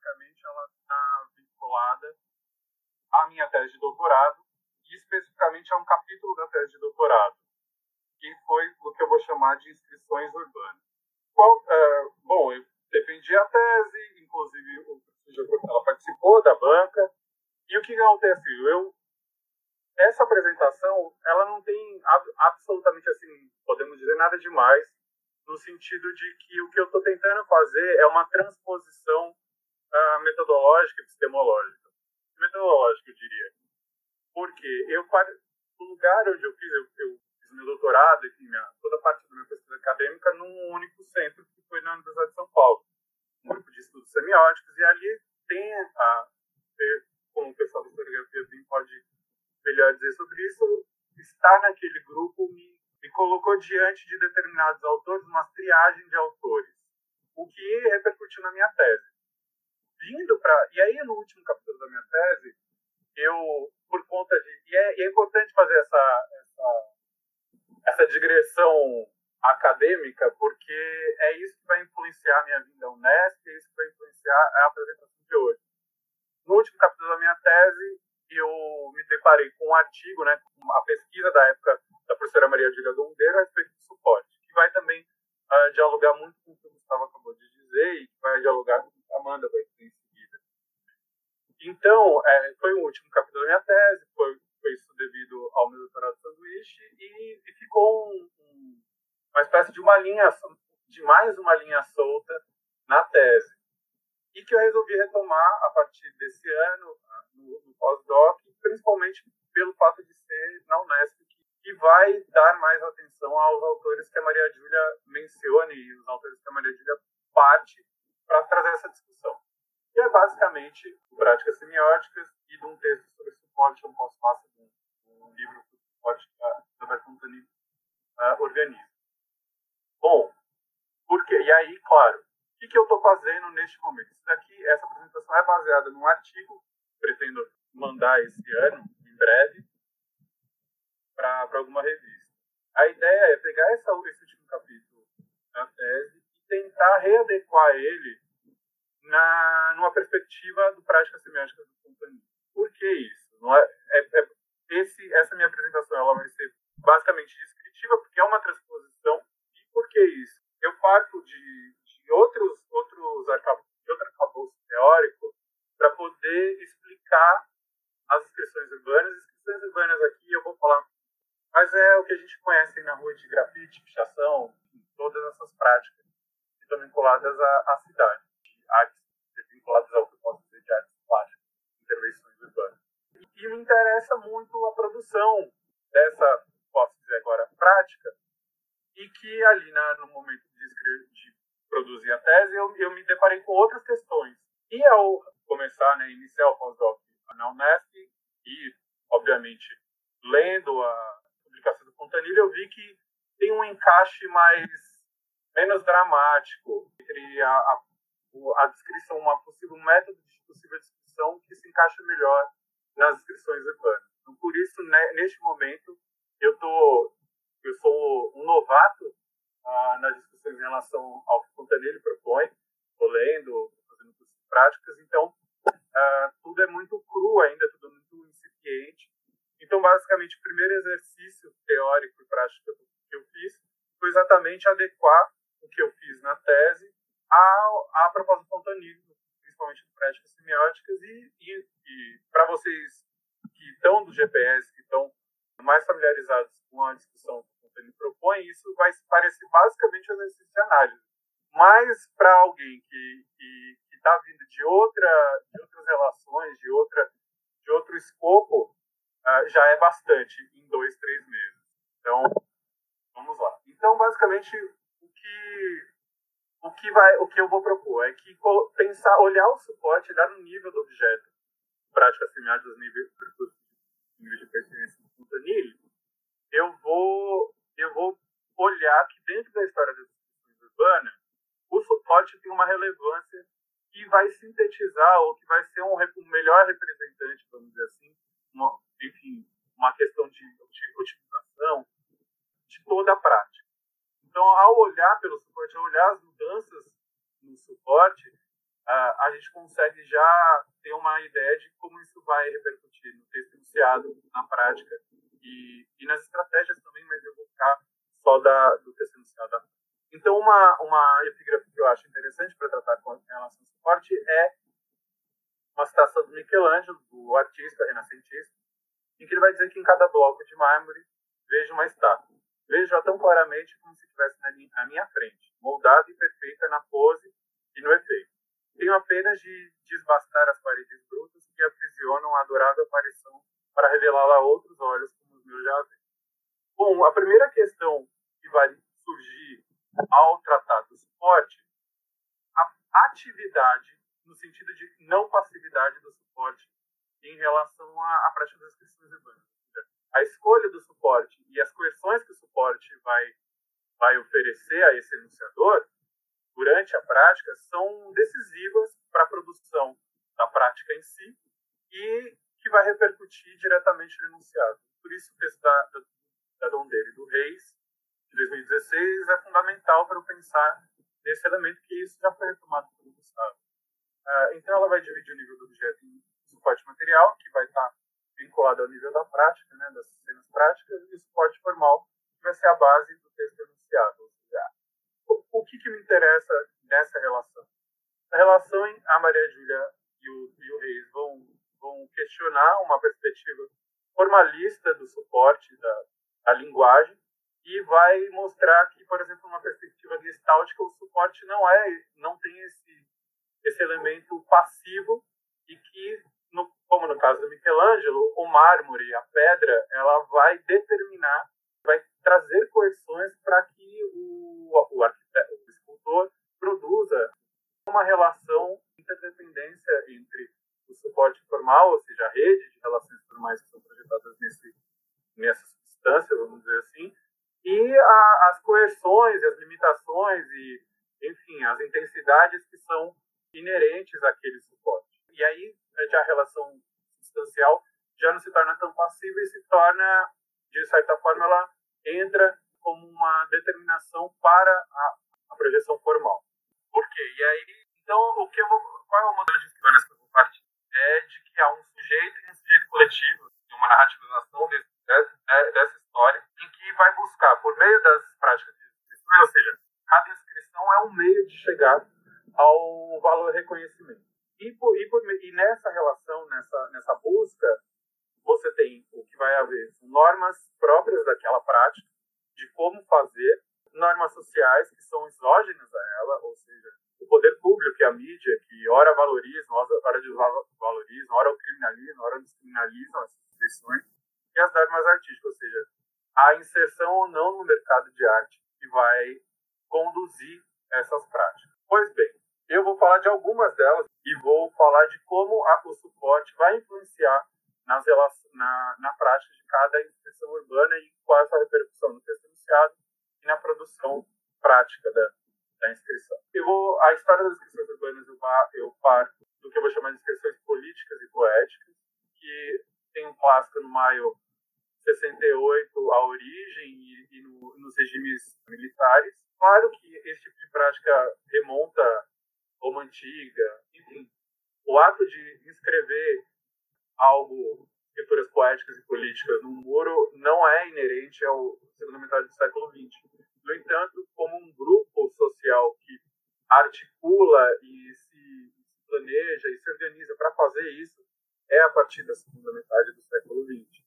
basicamente, ela está vinculada à minha tese de doutorado e especificamente a um capítulo da tese de doutorado, que foi o que eu vou chamar de inscrições urbanas. Qual, uh, bom, eu defendi a tese, inclusive ela participou da banca, e o que acontece? Eu, essa apresentação, ela não tem absolutamente assim, podemos dizer nada demais, no sentido de que o que eu estou tentando fazer é uma transposição uh, metodológica epistemológica. Metodológica, eu diria. Porque eu, o lugar onde eu fiz, eu, eu fiz meu doutorado, enfim, minha, toda a parte da minha pesquisa acadêmica num único centro, que foi na Universidade de São Paulo. Um grupo de estudos semióticos, e ali tem a, como o pessoal da historiografia pode melhor dizer sobre isso, estar naquele grupo me me colocou diante de determinados autores, uma triagem de autores, o que repercutiu na minha tese. Vindo para. E aí, no último capítulo da minha tese, eu, por conta de. E é, e é importante fazer essa, essa, essa digressão acadêmica, porque é isso que vai influenciar a minha vinda à Unesp, é isso que vai influenciar a apresentação de hoje. No último capítulo da minha tese, eu me deparei com um artigo, né, a pesquisa da época da professora Maria Júlia Gondeiro a respeito do suporte, que vai também uh, dialogar muito com o que o Gustavo acabou de dizer e vai dialogar com Amanda vai dizer em seguida. Então, é, foi o último capítulo da minha tese, foi, foi isso devido ao meu doutorado de sanduíche e, e ficou um, um, uma espécie de uma linha, de mais uma linha solta na tese e que eu resolvi retomar a partir desse ano no, no pós-doc, principalmente pelo fato de ser na Unesp, que vai dar mais atenção aos autores que a Maria Júlia menciona e os autores que a Maria Júlia parte para trazer essa discussão. E é basicamente práticas semióticas e de um texto sobre suporte, um pós-fácil de um, livro sobre suporte que a Roberto Montani uh, organiza. Bom, porque, e aí, claro, que, que eu estou fazendo neste momento? Isso daqui, essa apresentação é baseada num artigo, pretendo mandar esse ano, em breve, para alguma revista. A ideia é pegar essa, esse último capítulo da tese tentar readequar ele na, numa perspectiva do práticas semióticas do companhia. Por que isso? Não é, é, é, esse, essa minha apresentação ela vai ser basicamente descritiva, porque é uma transposição. E por que isso? Eu parto de, outros, outros de outro arcabouço teórico para poder explicar as inscrições urbanas. As inscrições urbanas aqui eu vou falar, mas é o que a gente conhece na rua de grafite, pichação, todas essas práticas estão vinculadas à, à cidade, de artes vinculadas ao que eu posso dizer de artes plásticas, intervenções urbanas. E, e me interessa muito a produção dessa, posso dizer agora, prática, e que ali na, no momento de, de produzir a tese, eu, eu me deparei com outras questões. E ao começar, né, iniciar o pós-doc na Unesp e, obviamente, lendo a publicação do Fontanilha, eu vi que tem um encaixe mais menos dramático entre a, a, a descrição, uma possível método de possível descrição que se encaixa melhor nas descrições urbanas. Então, por isso, né, neste momento, eu tô, eu sou um novato ah, nas discussões em relação ao que Fontanelli propõe, estou lendo, fazendo cursos práticas, então ah, tudo é muito cru ainda, tudo é muito incipiente. Então, basicamente, o primeiro exercício teórico e prático que eu fiz foi exatamente adequar o que eu fiz na tese à, à proposta do Fontanilli, principalmente de práticas semióticas, e, e, e para vocês que estão do GPS, que estão mais familiarizados com a discussão ele propõe, isso vai parecer basicamente um exercício de análise. Mas para alguém que está vindo de, outra, de outras relações, de, outra, de outro escopo, uh, já é bastante em dois, três meses. Então, vamos lá. Então, basicamente, o que, o que, vai, o que eu vou propor é que pensar, olhar o suporte, dar no nível do objeto, práticas semióticas, nível, nível de pertinência do Fontanilli, eu vou eu vou olhar que dentro da história das instituições urbanas, o suporte tem uma relevância que vai sintetizar ou que vai ser um, um melhor representante, vamos dizer assim, uma, enfim, uma questão de, de utilização de toda a prática. Então, ao olhar pelo suporte, ao olhar as mudanças no suporte, a gente consegue já ter uma ideia de como isso vai repercutir no texto enunciado, na prática e, e nas estratégias também, mas eu vou ficar só da, do texto enunciado. Então, uma, uma epígrafe que eu acho interessante para tratar com relação ao suporte é uma citação do Michelangelo, do artista renascentista, em que ele vai dizer que em cada bloco de mármore vejo uma estátua. Vejo-a tão claramente como se estivesse na minha, frente, moldada e perfeita na pose e no efeito. Tenho apenas de desbastar as paredes brutas que aprisionam a adorável aparição para revelá-la a outros olhos como os meus já veem. Bom, a primeira questão que vai surgir ao tratar do suporte, a atividade, no sentido de não passividade do suporte em relação à, à prática das inscrições urbanas. A escolha do suporte e as coerções que o suporte vai, vai oferecer a esse enunciador durante a prática são decisivas para a produção da prática em si e que vai repercutir diretamente no enunciado. Por isso, o texto da, da, Dondeira e do Reis, de 2016, é fundamental para eu pensar nesse elemento, que isso já foi retomado pelo Gustavo. Uh, então, ela vai dividir o nível do objeto em suporte material, que vai estar vinculado ao nível da prática, né, das cenas práticas, e o suporte formal, vai ser a base do texto enunciado. O, o que, que me interessa nessa relação? A relação em a Maria Júlia e o, e o Reis vão, vão questionar uma perspectiva formalista do suporte da, da linguagem e vai mostrar que, por exemplo, uma perspectiva gestáltica, o suporte não é, não tem esse, esse elemento passivo e que, como no caso do Michelangelo, o mármore, a pedra, ela vai determinar, vai trazer coerções para que o, o, arquiteto, o escultor produza uma relação de interdependência entre o suporte formal, ou seja, a rede de relações formais que são projetadas nesse, nessa substância, vamos dizer assim, e a, as coerções, as limitações e, enfim, as intensidades que são inerentes àquele suporte. E aí, já a relação substancial já não se torna tão passiva e se torna, de certa forma, ela entra como uma determinação para a, a projeção formal. Por quê? E aí, então, o que eu vou, qual é o modelo de escrivanas que eu vou partir? É de que há um sujeito e um sujeito coletivo, uma narrativização desse, dessa história, em que vai buscar, por meio das práticas de inscrição, ou seja, cada inscrição é um meio de chegar ao valor reconhecimento. E, por, e, por, e nessa relação, nessa, nessa busca, você tem o que vai haver normas próprias daquela prática, de como fazer, normas sociais que são exógenas a ela, ou seja, o poder público e a mídia, que ora valorizam, ora desvalorizam, ora criminalizam, ora descriminalizam essas instituições, e as normas artísticas, ou seja, a inserção ou não no mercado de arte que vai conduzir essas práticas. Pois bem, eu vou falar de algumas delas vou falar de como a, o suporte vai influenciar nas na, na prática de cada instituição urbana e qual é a repercussão no texto enunciado e na produção prática da, da inscrição. Eu vou, a história das inscrições urbanas eu, eu parto do que eu vou chamar de inscrições políticas e poéticas, que tem um clássico no maio 68 a origem e, e no, nos regimes militares. Claro que esse tipo de prática remonta Roma antiga, enfim. O ato de inscrever algo, escrituras no muro não é inerente ao segundo metade do século XX. No entanto, como um grupo social que articula e se planeja e se organiza para fazer isso, é a partir da segunda metade do século XX.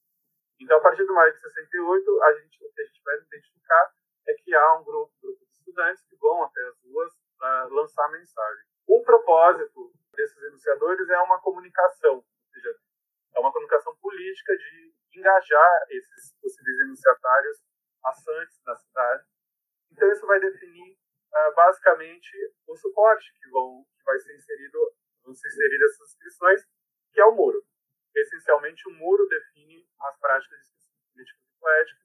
Então, a partir do maio de 68, a gente, o que a gente vai identificar é que há um grupo, grupo de estudantes que vão até as ruas para lançar mensagem. O propósito desses enunciadores é uma comunicação, ou seja, é uma comunicação política de engajar esses possíveis enunciatários assantes da cidade. Então, isso vai definir uh, basicamente o suporte que, vão, que vai ser inserido, vão ser inseridas essas inscrições, que é o muro essencialmente o muro define as práticas de políticas e poéticas.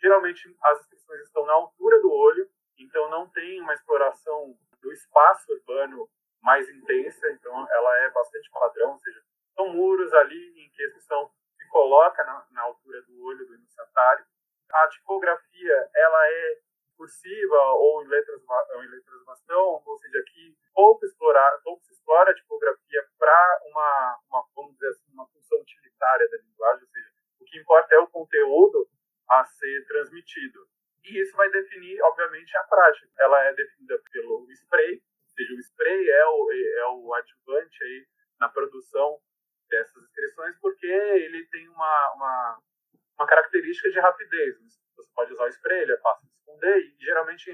Geralmente as inscrições estão na altura do olho, então não tem uma exploração do espaço urbano mais intensa, então ela é bastante padrão, ou seja, são muros ali em que a inscrição se coloca na, na altura do olho do iniciatário. A tipografia ela é cursiva ou em letras, ou em letras bastão, ou seja, aqui pouco explorar, pouco se explora a tipografia para uma, uma, vamos dizer assim, uma função utilitária da linguagem, ou seja, o que importa é o conteúdo a ser transmitido. E isso vai definir, obviamente, a prática. Ela é definida pelo spray, ou seja, o spray é o, é o adjuvante aí na produção dessas inscrições, porque ele tem uma, uma, uma característica de rapidez. Você pode usar o spray, ele é fácil de esconder, e geralmente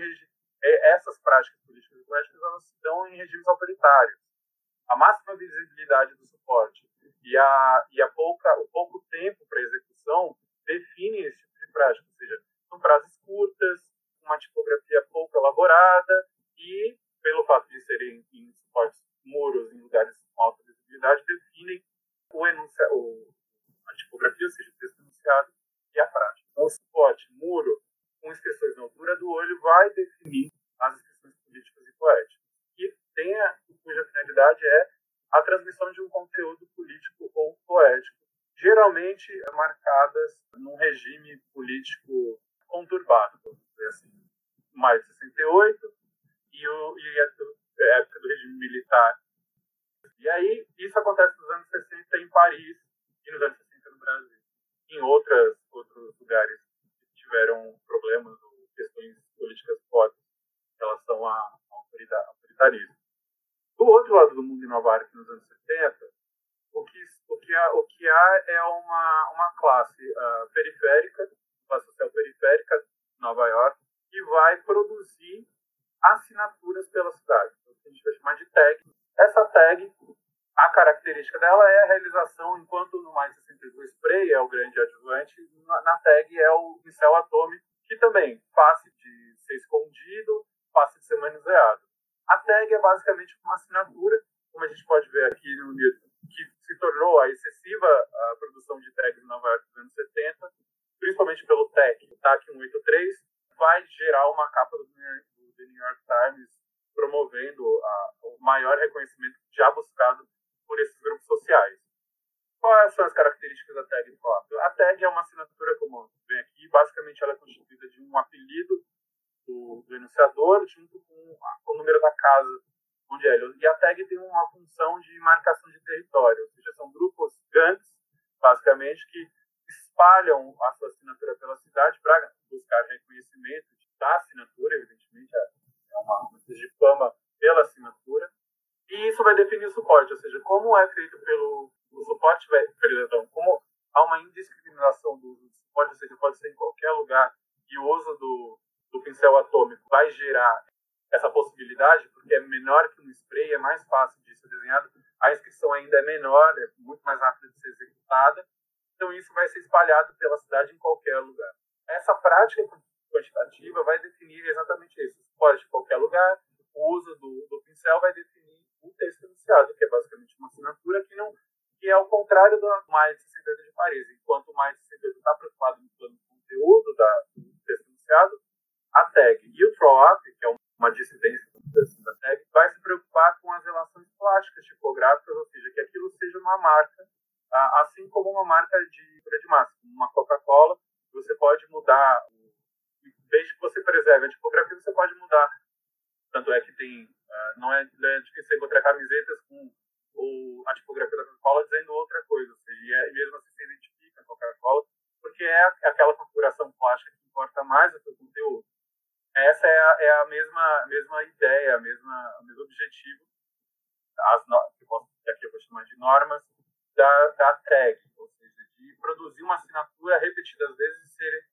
é, essas práticas políticas e poéticas elas se dão em regimes autoritários. A máxima visibilidade do suporte e, a, e a pouca, o pouco tempo para execução define esse tipo de prática, ou seja, são frases curtas, uma tipografia pouco elaborada e, pelo fato de serem em suportes muros em lugares com alta visibilidade, definem o enuncia, o, a tipografia, ou seja, o texto enunciado e a prática. Então, o suporte muro com inscrições na altura do olho vai definir as inscrições políticas e poéticas, que tenha, cuja finalidade é a transmissão de um conteúdo político ou poético, geralmente marcadas num regime político conturbado, vamos dizer assim. Mais de 68 e, o, e a, época do regime militar. E aí, isso acontece nos anos 60 em Paris e nos anos 60 no Brasil. Em outras, outros lugares que tiveram problemas ou questões políticas fortes em relação ao Do outro lado do mundo, em Nova York, nos anos 70, o que, o que, há, o que há é uma, uma classe uh, periférica classe social periférica de Nova York, que vai produzir assinaturas pela cidade. Então, a gente vai chamar de tag. Essa tag, a característica dela é a realização, enquanto no mais 62 spray é o grande adjuvante, na, na tag é o pincel atômico, que também fácil de ser escondido, fácil de ser manuseado. A tag é basicamente uma assinatura, como a gente pode ver aqui no que se tornou a excessiva a produção de tags em Nova York nos anos 70, principalmente pelo TEC, o TAC 183, vai gerar uma capa do, The New York Times promovendo a, o maior reconhecimento já buscado por esses grupos sociais. Quais são as características da tag de fato? A tag é uma assinatura, como vem aqui, basicamente ela é constituída de um apelido do, do enunciador junto com o número da casa onde é. E a tag tem uma função de marcação de território, ou seja, são grupos grandes, basicamente, que espalham a sua assinatura pela cidade para buscar reconhecimento da assinatura, evidentemente, é, é uma, uma de fama pela assinatura. E isso vai definir o suporte, ou seja, como é feito pelo o suporte, perdão, como há uma indiscriminação do suporte, ou seja, pode ser em qualquer lugar, e o uso do, do pincel atômico vai gerar essa possibilidade, porque é menor que um spray, é mais fácil de ser desenhado, a inscrição ainda é menor, é muito mais rápida de ser executada, então, isso vai ser espalhado pela cidade em qualquer lugar. Essa prática quantitativa vai definir exatamente isso. Pode de qualquer lugar, o uso do, do pincel vai definir o texto enunciado, que é basicamente uma assinatura que não que é ao contrário do mais de 60 de Paris. Enquanto o mais de 60 está preocupado no plano de conteúdo da, do texto enunciado, a tag e o throw-up, que é uma dissidência da tag, vai se preocupar com as relações plásticas tipográficas, ou seja, que aquilo seja uma marca assim como uma marca de de massa, uma Coca-Cola, você pode mudar, desde que você preserve a tipografia, você pode mudar. Tanto é que tem, ah, não é, não é difícil encontrar camisetas com ou a tipografia da Coca-Cola dizendo outra coisa, seja, e, mesmo assim se identifica a Coca-Cola, porque é aquela configuração plástica que importa mais do que o conteúdo. Essa é a, é a mesma, mesma ideia, a mesma, o mesmo objetivo, as, que aqui eu vou chamar de normas, da, da tag, ou seja, de produzir uma assinatura repetidas vezes e, ser,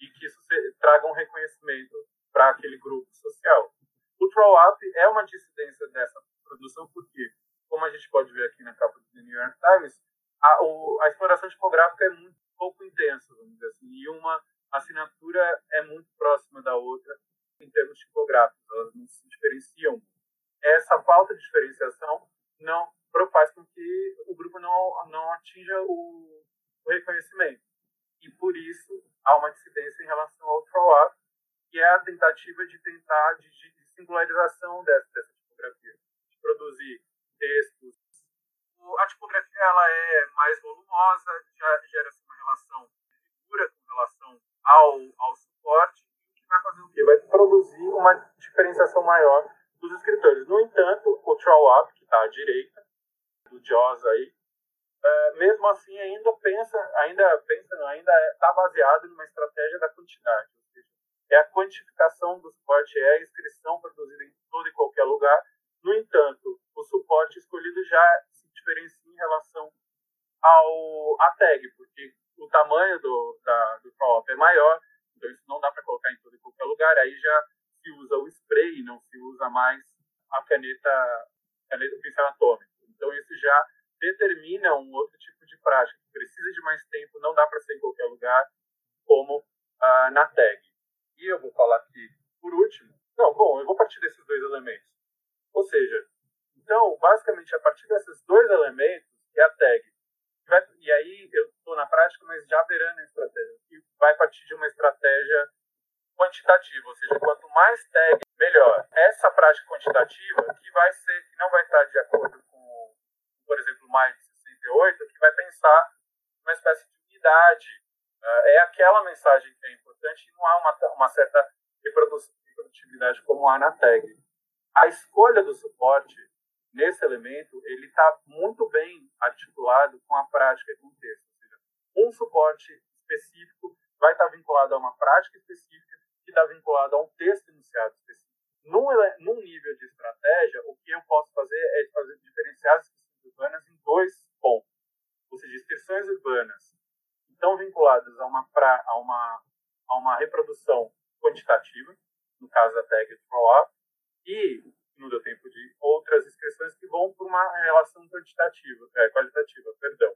e que isso se, traga um reconhecimento para aquele grupo social. O throw-up é uma dissidência dessa produção porque, como a gente pode ver aqui na capa do New York Times, a, o, a exploração tipográfica é muito pouco intensa, vamos dizer assim, e uma assinatura é muito próxima da outra em termos tipográficos, elas não se diferenciam. Essa falta de diferenciação não faz com que o grupo não, não atinja o, o reconhecimento. E por isso há uma dissidência em relação ao throw-up, que é a tentativa de tentar de, de singularização dessa, dessa tipografia, de produzir textos. A tipografia ela é mais volumosa, já gera-se uma relação figura com relação ao, ao suporte, fazer o quê? Vai produzir uma diferenciação maior dos escritores. No entanto, o throw-up, que está direita, do Jaws aí, uh, mesmo assim ainda pensa, ainda pensa, não, ainda está baseado numa estratégia da quantidade, ou seja, é a quantificação do suporte, é a inscrição produzida em todo e qualquer lugar. No entanto, o suporte escolhido já se diferencia em relação ao a tag, porque o tamanho do da, do é maior, então isso não dá para colocar em todo e qualquer lugar. Aí já se usa o spray, não se usa mais a caneta, caneta pincel atômico. Então isso já determina um outro tipo de prática. Precisa de mais tempo, não dá para ser em qualquer lugar, como ah, na tag. E eu vou falar aqui, por último, não, bom, eu vou partir desses dois elementos. Ou seja, então, basicamente, a partir desses dois elementos, que é a tag, e aí eu estou na prática, mas já beirando a estratégia, e vai partir de uma estratégia quantitativa, ou seja, quanto mais tag, melhor. Essa prática quantitativa, que vai ser, que não vai estar de acordo com, por exemplo, mais de 68, que vai pensar uma espécie de unidade. Uh, é aquela mensagem que é importante e não há uma, uma certa reprodutibilidade como há na tag. A escolha do suporte nesse elemento ele está muito bem articulado com a prática e com o texto. Ou seja, um suporte específico vai estar tá vinculado a uma prática específica que está vinculado a um texto enunciado específico. Num, num nível de estratégia, o que eu posso fazer é fazer, diferenciar as inscrições urbanas em dois pontos. Ou seja, inscrições urbanas estão vinculadas a uma, pra, a uma, a uma reprodução quantitativa, no caso da tag throw-up, e não deu tempo de outras inscrições que vão para uma relação quantitativa, é, qualitativa, perdão,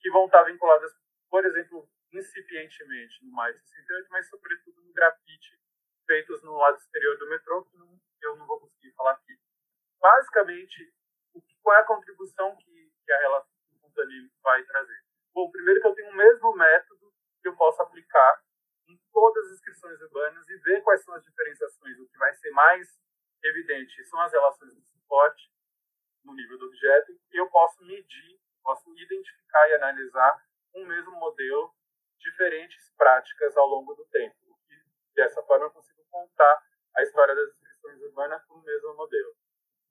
que vão estar vinculadas, por exemplo, incipientemente no mais 68, mas sobretudo no grafite feitos no lado exterior do metrô, que não, eu não vou conseguir falar aqui. Basicamente, qual é a contribuição que, que a relação espontânea vai trazer? Bom, primeiro que eu tenho o mesmo método que eu posso aplicar em todas as inscrições urbanas e ver quais são as diferenciações, o que vai ser mais evidente são as relações de suporte no nível do objeto, e eu posso medir, posso identificar e analisar um mesmo modelo, diferentes práticas ao longo do tempo. E dessa forma eu consigo contar a história das inscrições urbanas com o mesmo modelo.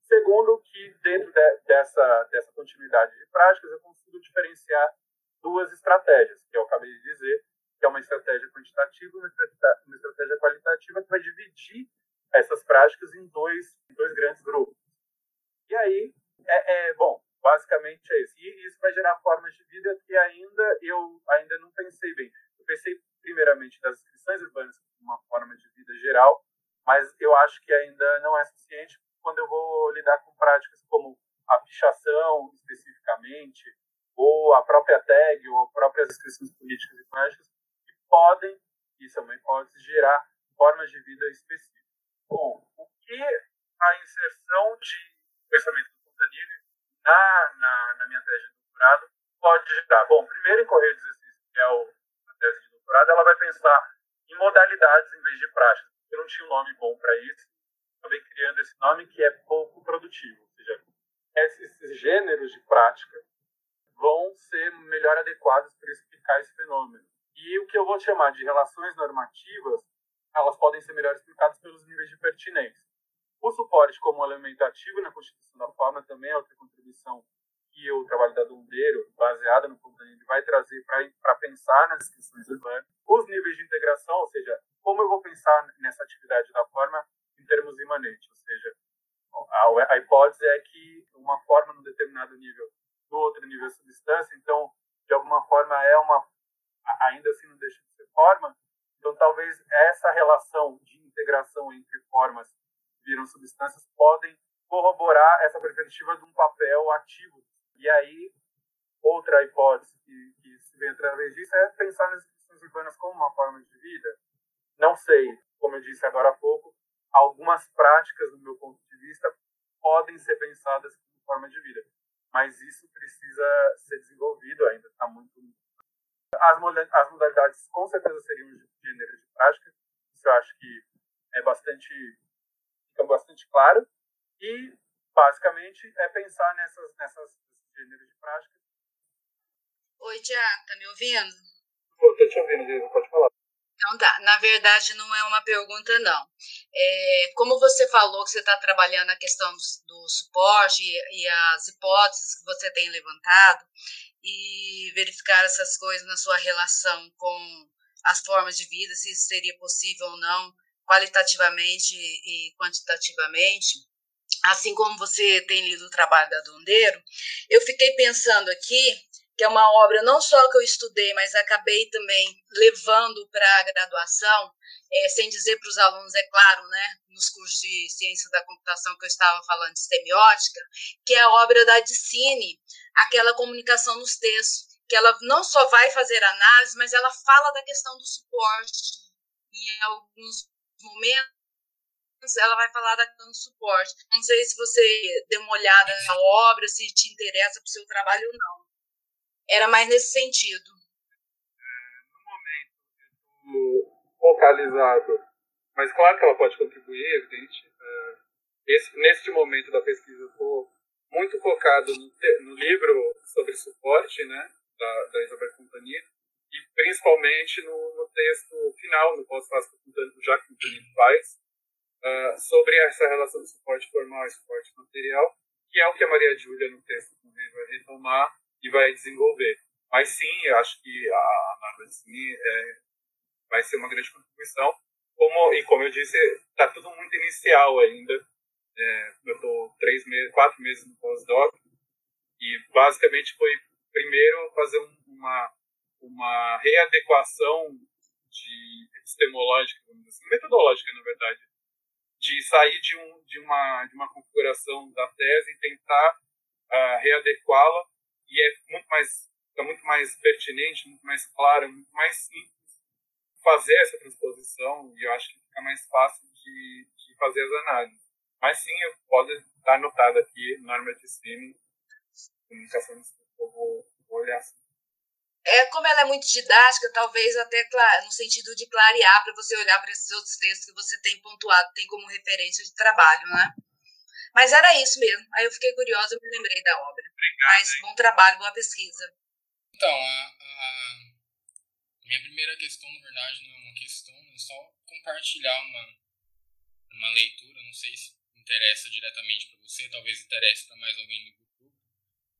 Segundo, que dentro de, dessa, dessa continuidade de práticas eu consigo diferenciar duas estratégias, que eu acabei de dizer, que é uma estratégia quantitativa e uma estratégia qualitativa, que vai dividir essas práticas em dois, em dois grandes grupos. E aí, é, é, bom, basicamente é isso. E isso vai gerar formas de vida que ainda eu ainda não pensei bem. Eu pensei primeiramente das inscrições urbanas como uma forma de vida geral, mas eu acho que ainda não é suficiente quando eu vou lidar com práticas como a especificamente, ou a própria tag, ou próprias inscrições políticas e práticas, que podem, isso é uma hipótese, gerar formas de vida específicas. Bom, o que a inserção de pensamento do Fontanilli na, na, na, minha tese de doutorado pode gerar? Bom, primeiro, em correio de exercício, que é o, a tese de doutorado, ela vai pensar em modalidades em vez de práticas. Eu não tinha um nome bom para isso, acabei criando esse nome que é pouco produtivo. Esses gêneros de prática vão ser melhor adequados para explicar esse fenômeno. E o que eu vou chamar de relações normativas elas podem ser melhor explicadas pelos níveis de pertinência. O suporte como elemento ativo na constituição da forma também é outra contribuição que o trabalho da Dundeiro, baseada no Fontanini, vai trazer para pensar nas inscrições urbanas. Os níveis de integração, ou seja, como eu vou pensar nessa atividade da forma em termos imanentes, ou seja, a, a hipótese é que uma forma num determinado nível, no outro nível é substância, então, de alguma forma, é uma, ainda assim não deixa de ser forma, então, talvez essa relação de integração entre formas que viram substâncias podem corroborar essa perspectiva de um papel ativo. E aí, outra hipótese que, que se vê através disso é pensar nas instituições urbanas como uma forma de vida. Não sei, como eu disse agora há pouco, algumas práticas, do meu ponto de vista, podem ser pensadas como forma de vida. Mas isso precisa ser desenvolvido ainda, está muito as, modalidades com certeza seriam gêneros de prática, isso eu acho que é bastante, fica bastante claro. E, basicamente, é pensar nessas, nessas gêneros de prática. Oi, Tiago, tá me ouvindo? Estou te ouvindo, Diego, pode falar. Então tá. Na verdade, não é uma pergunta, não. É, como você falou que você está trabalhando a questão do, do suporte e, e, as hipóteses que você tem levantado e verificar essas coisas na sua relação com as formas de vida, se isso seria possível ou não, qualitativamente e quantitativamente, assim como você tem lido o trabalho da Dondeiro, eu fiquei pensando aqui que é uma obra não só que eu estudei, mas acabei também levando para a graduação, é, sem dizer para os alunos, é claro, né, nos cursos de ciência da computação que eu estava falando de semiótica, que é a obra da Dicine, aquela comunicação nos textos, que ela não só vai fazer análise, mas ela fala da questão do suporte. Em alguns momentos, ela vai falar da questão do suporte. Não sei se você deu uma olhada na obra, se te interessa para o seu trabalho ou não. Era mais nesse sentido. É, no momento, focalizado, mas claro que ela pode contribuir, evidente. É, esse, neste momento da pesquisa, eu estou muito focado no, no, livro sobre suporte, né, da, da Isabel Companhia, e principalmente no, no texto final, no pós-fácil que já que o faz, uh, sobre essa relação de suporte formal e suporte material, que é o que a Maria Júlia, no texto, vai retomar e vai desenvolver. Mas sim, eu acho que a Marvel sim, é, vai ser uma grande contribuição. Como, e como eu disse, está tudo muito inicial ainda. É, eu estou três meses, quatro meses no pós-doc e basicamente foi primeiro fazer uma uma readequação de epistemológica, assim, metodológica na verdade, de sair de, um, de, uma, de uma configuração da tese e tentar uh, readequá-la e é muito mais fica muito mais pertinente, muito mais claro, muito mais simples fazer essa transposição e eu acho que fica mais fácil de, de fazer as análises. Mas sim, pode estar anotado aqui, norma de streaming, comunicação, eu vou, vou olhar assim. É, como ela é muito didática, talvez até no sentido de clarear para você olhar para esses outros textos que você tem pontuado, tem como referência de trabalho, né? Mas era isso mesmo. Aí eu fiquei curiosa e me lembrei da obra. Obrigado, Mas bom trabalho, boa pesquisa. Então, a, a, minha primeira questão, na verdade, não é uma questão, é só compartilhar uma, uma leitura. Não sei se interessa diretamente para você, talvez interesse para mais alguém do grupo.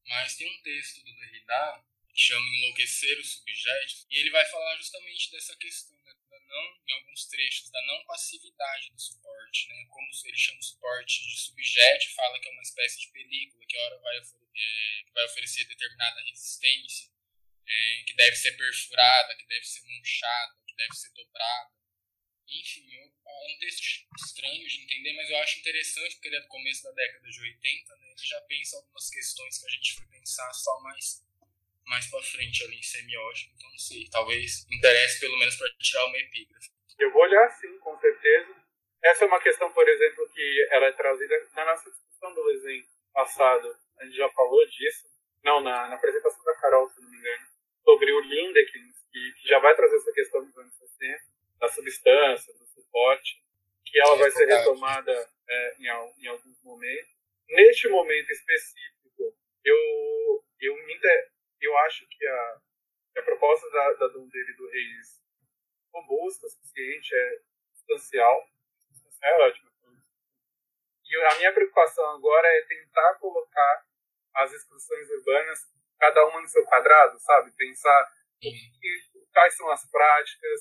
Mas tem um texto do Derrida que chama Enlouquecer os Subjetos, e ele vai falar justamente dessa questão não, em alguns trechos, da não passividade do suporte, né? Como ele chama o suporte de subjeto, fala que é uma espécie de película que hora vai, é, vai oferecer determinada resistência, é, que deve ser perfurada, que deve ser manchada, que deve ser dobrada. Enfim, eu, é um texto estranho de entender, mas eu acho interessante porque ele é do começo da década de 80, né? Ele já pensa algumas questões que a gente foi pensar só mais mais para frente ali em semiótica, então não sei, talvez interesse pelo menos para tirar uma epígrafe. Eu vou olhar sim, com certeza. Essa é uma questão, por exemplo, que ela é trazida na nossa discussão do Lezen passado. A gente já falou disso. Não, na, na apresentação da Carol, se não me engano, sobre o Lindeckens, que, que já vai trazer essa questão dos anos 60, da substância, do suporte, que ela é vai ser retomada é, em, em alguns momentos. Neste momento específico, eu, eu me, eu acho que a, a proposta da, da Dundeira e do Reis robusta, suficiente, é substancial. É ótimo. E a minha preocupação agora é tentar colocar as exposições urbanas, cada uma no seu quadrado, sabe? Pensar que, quais são as práticas,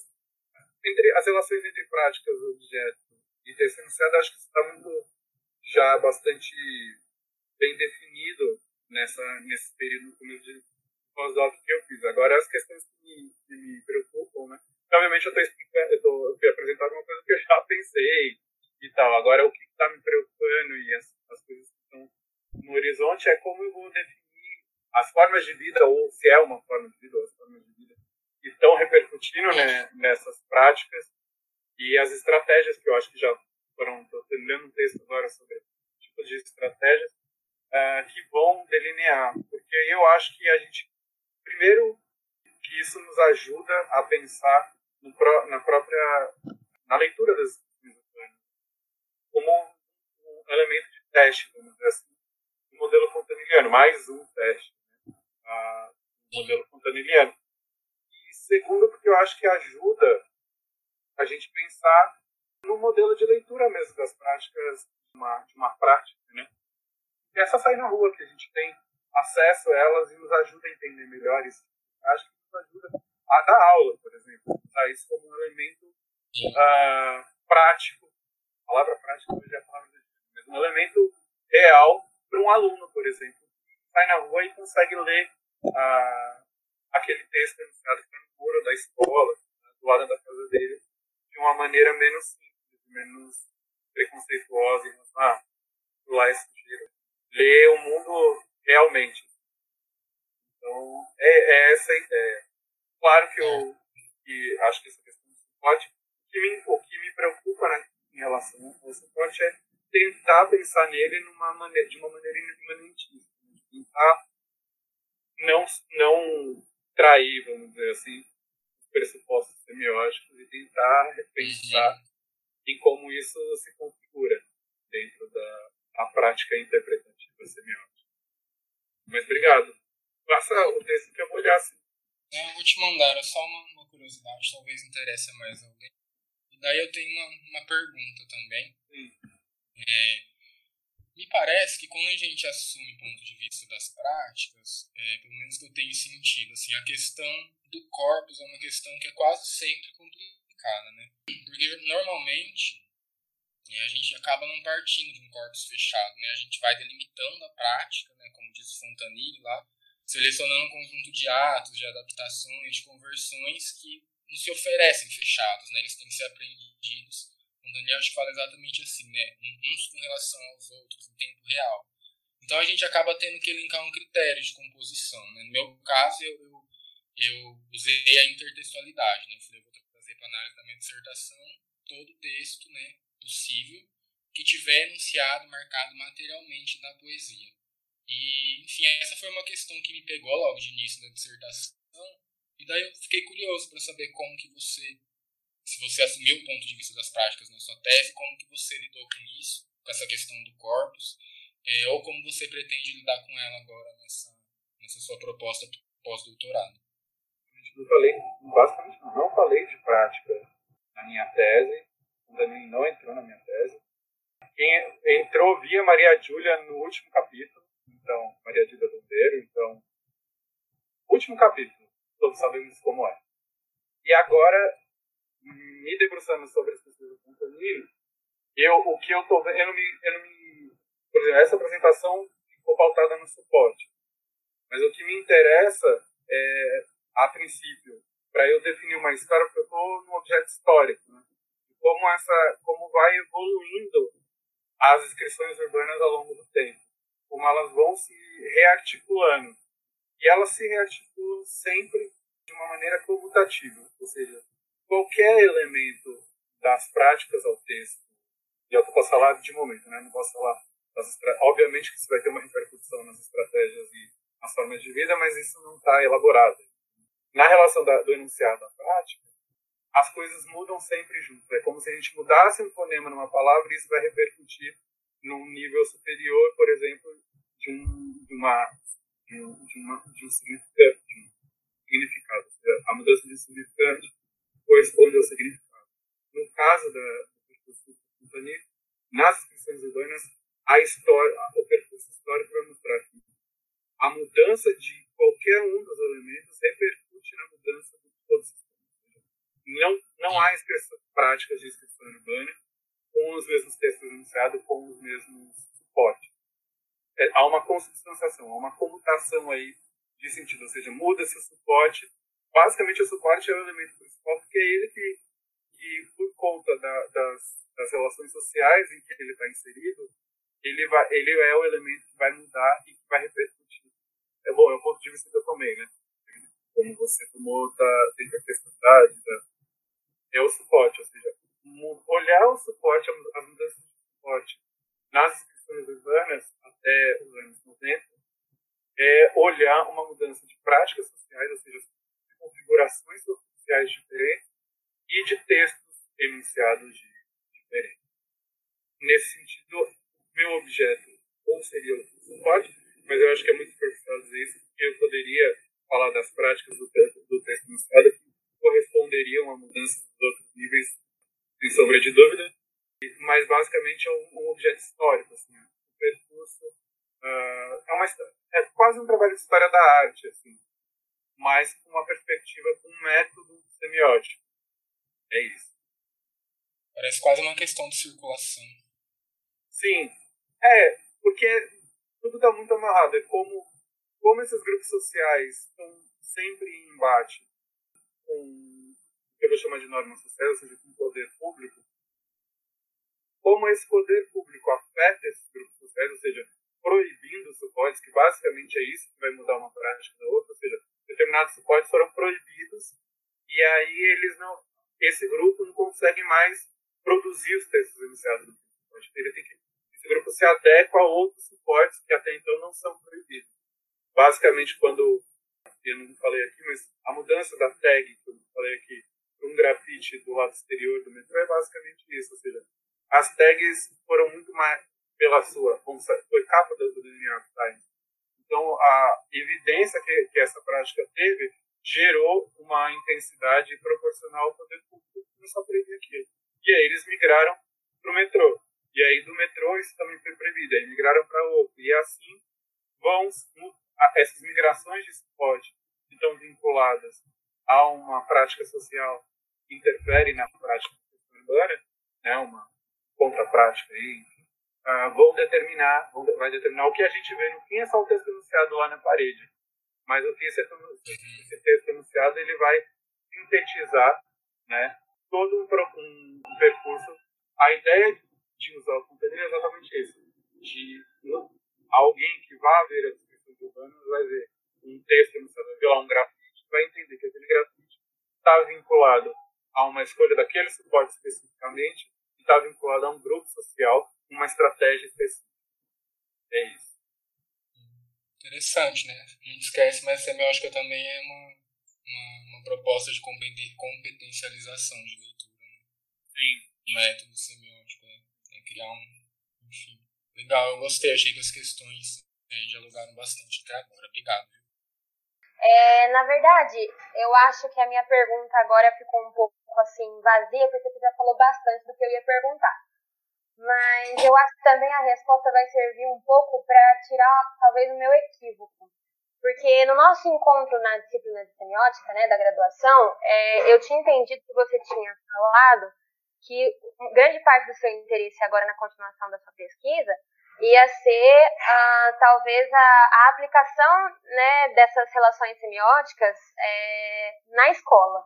entre as relações entre práticas, objeto e enunciado, acho que isso está muito já bastante bem definido nessa, nesse período no começo de pós-doc que eu fiz. Agora, as questões que me, que me preocupam, né? Obviamente, eu estou apresentando uma coisa que eu já pensei e tal. Agora, o que está me preocupando e as, as coisas que estão no horizonte é como eu vou definir as formas de vida, ou se é uma forma de vida, ou as formas de vida que estão repercutindo né, nessas práticas e as estratégias que eu acho que já foram. Estou terminando um texto agora sobre tipos de estratégias uh, que vão delinear, porque eu acho que a gente Primeiro, que isso nos ajuda a pensar na própria na leitura das disciplinas como um elemento de teste, vamos dizer assim, o modelo fontaniliano, mais um teste, né? Ah, modelo fontaniliano. E segundo, porque eu acho que ajuda a gente pensar no modelo de leitura mesmo das práticas de uma, de uma prática, né? Essa sair na rua que a gente tem acesso a elas e nos ajuda a entender melhor isso. Acho que nos ajuda a dar aula, por exemplo, usar isso como um elemento uh, prático. A palavra prática hoje é a palavra mas um elemento real para um aluno, por exemplo. Sai na rua e consegue ler uh, aquele texto anunciado que está no muro da escola, do lado da casa dele, de uma maneira menos simples, menos preconceituosa, e ah, lá é sujeira. Ler o mundo realmente. Então, é, é essa a ideia. Claro que eu que acho que essa questão do suporte, o que me, o que me preocupa né, em relação ao suporte é tentar pensar nele numa maneira, de uma maneira imanentista. Né, tentar não, não trair, vamos dizer assim, os pressupostos semióticos e tentar repensar uhum. em como isso se configura dentro da a prática interpretativa semiótica. Mas obrigado. Passa o texto que eu vou olhar assim. É, eu vou te mandar, é só uma, uma curiosidade, talvez interesse a mais alguém. E daí eu tenho uma, uma pergunta também. É, me parece que quando a gente assume o ponto de vista das práticas, é, pelo menos que eu tenho sentido, assim, a questão do corpus é uma questão que é quase sempre complicada, né? Porque normalmente a gente acaba não partindo de um corpus fechado, né? A gente vai delimitando a prática, né, como diz o Fontanilli lá, selecionando um conjunto de atos, de adaptações, de conversões que não se oferecem fechados, né? Eles têm que ser aprendidos. O Daniel acho que fala exatamente assim, né? Uns com relação aos outros em tempo real. Então a gente acaba tendo que elencar um critério de composição, né? No meu caso, eu, eu, eu usei a intertextualidade, né? Eu falei, eu vou trazer para análise da minha dissertação todo o texto, né? Possível que tiver enunciado, marcado materialmente na poesia. E, enfim, essa foi uma questão que me pegou logo de início da dissertação. E daí eu fiquei curioso para saber como que você, se você assumiu o ponto de vista das práticas na sua tese, como que você lidou com isso, com essa questão do corpus, é, ou como você pretende lidar com ela agora nessa, nessa sua proposta pós-doutorado. Eu falei, basicamente não falei de prática na minha tese, também não entrou na minha tese. Quem entrou via Maria Júlia no último capítulo, então, Maria Dida Monteiro, então, último capítulo, todos sabemos como é. E agora, me debruçando sobre as pesquisas do Fontanilli, eu, o que eu tô vendo, eu não me, eu não me, por exemplo, essa apresentação ficou pautada no suporte, mas o que me interessa é, a princípio, para eu definir uma história, porque eu estou no objeto histórico, né? Como essa, como vai evoluindo as inscrições urbanas ao longo do tempo como elas vão se rearticulando. E elas se rearticulam sempre de uma maneira comutativa, ou seja, qualquer elemento das práticas ao texto, e eu posso falar de momento, né? não posso falar das obviamente que isso vai ter uma repercussão nas estratégias e nas formas de vida, mas isso não está elaborado. Na relação da, do enunciado à prática, as coisas mudam sempre junto. É como se a gente mudasse um fonema numa palavra e isso vai repercutir num nível superior, por exemplo, de, um, de uma de, um, de, uma, de um. De um significado. A mudança de significante corresponde ao significado. No caso da, do percurso Fontanini, nas inscrições urbanas, a história, o percurso histórico vai mostrar que a mudança de qualquer um dos elementos repercute na mudança de todos os não, não há práticas de inscrição urbana com os mesmos textos enunciados, com os mesmos suportes. É, há uma consubstanciação, há uma comutação aí de sentido, ou seja, muda-se o suporte. Basicamente, o suporte é o elemento principal, porque é ele que, que por conta da, das, das relações sociais em que ele está inserido, ele, vai, ele é o elemento que vai mudar e que vai repercutir. É bom, é um ponto de vista que eu tomei, né? Como você tomou da, da da, é o suporte, ou seja, olhar o suporte, as mudanças de suporte nas instituições urbanas até os anos 90 é olhar uma mudança de práticas sociais, ou seja, de configurações sociais diferentes e de textos enunciados de, diferentes. Nesse sentido, meu objeto ou seria o suporte, mas eu acho que é muito superficial dizer isso, porque eu poderia falar das práticas do texto, do texto enunciado que corresponderiam a mudanças dos outros níveis de dúvida, mas basicamente é um, um objeto histórico, assim, o percurso uh, é uma é quase um trabalho de história da arte, assim, mas com uma perspectiva, com um método semiótico. É isso. Parece quase uma questão de circulação. Sim, é, porque tudo está muito amarrado. É como, como esses grupos sociais estão sempre em embate com o que eu vou chamar de normas sociais, ou seja, com o poder público, como esse poder público afeta esses grupos sociais, ou seja, proibindo suportes, basicamente é isso que vai mudar uma prática da outra, ou seja, determinados suportes foram proibidos e aí eles não, esse grupo não consegue mais produzir os textos iniciados do suporte. Ele tem que, esse grupo se adequa a outros suportes que até então não são proibidos. Basicamente, quando eu não falei aqui, mas a mudança da tag que eu falei aqui para um grafite do lado exterior do metrô é basicamente isso, ou seja, as tags foram muito mais pela sua, foi capa do, do New York Times. Então, a evidência que, que essa prática teve gerou uma proporcional ao poder público que começou a proibir aquilo. E aí eles migraram para o metrô. E aí do metrô isso também foi proibido. Aí migraram para outro. E assim vão essas migrações de esporte que estão vinculadas a uma prática social que interfere na prática urbana, né, uma contraprática aí, uh, vão determinar, vão, vai determinar o que a gente vê no fim é só o texto enunciado lá na parede. Mas o fim, esse, esse texto enunciado ele vai sintetizar né, todo um, um, um percurso. A ideia de usar o conteúdo é exatamente isso. De alguém que vá ver as descrições urbanas vai ver um texto enunciado, vai ver lá um grafite, vai entender que aquele grafite está vinculado a uma suporte especificamente e está vinculado a um grupo social uma estratégia específica. É isso. Interessante, né? A gente esquece, mas a semiótica também é uma, uma, uma proposta de competencialização de leitura. Né? Sim. O método semiótico é, é criar um. Enfim. Legal, eu gostei, achei que as questões é, dialogaram bastante até agora. Obrigado. É, na verdade, eu acho que a minha pergunta agora ficou um pouco assim vazia, porque você já falou bastante do que eu ia perguntar. Mas eu acho que também a resposta vai servir um pouco para tirar talvez o meu equívoco. Porque no nosso encontro na disciplina de semiótica, né, da graduação, é, eu tinha entendido que você tinha falado que grande parte do seu interesse agora na continuação da sua pesquisa ia ser ah, talvez a, a, aplicação né, dessas relações semióticas é, na escola.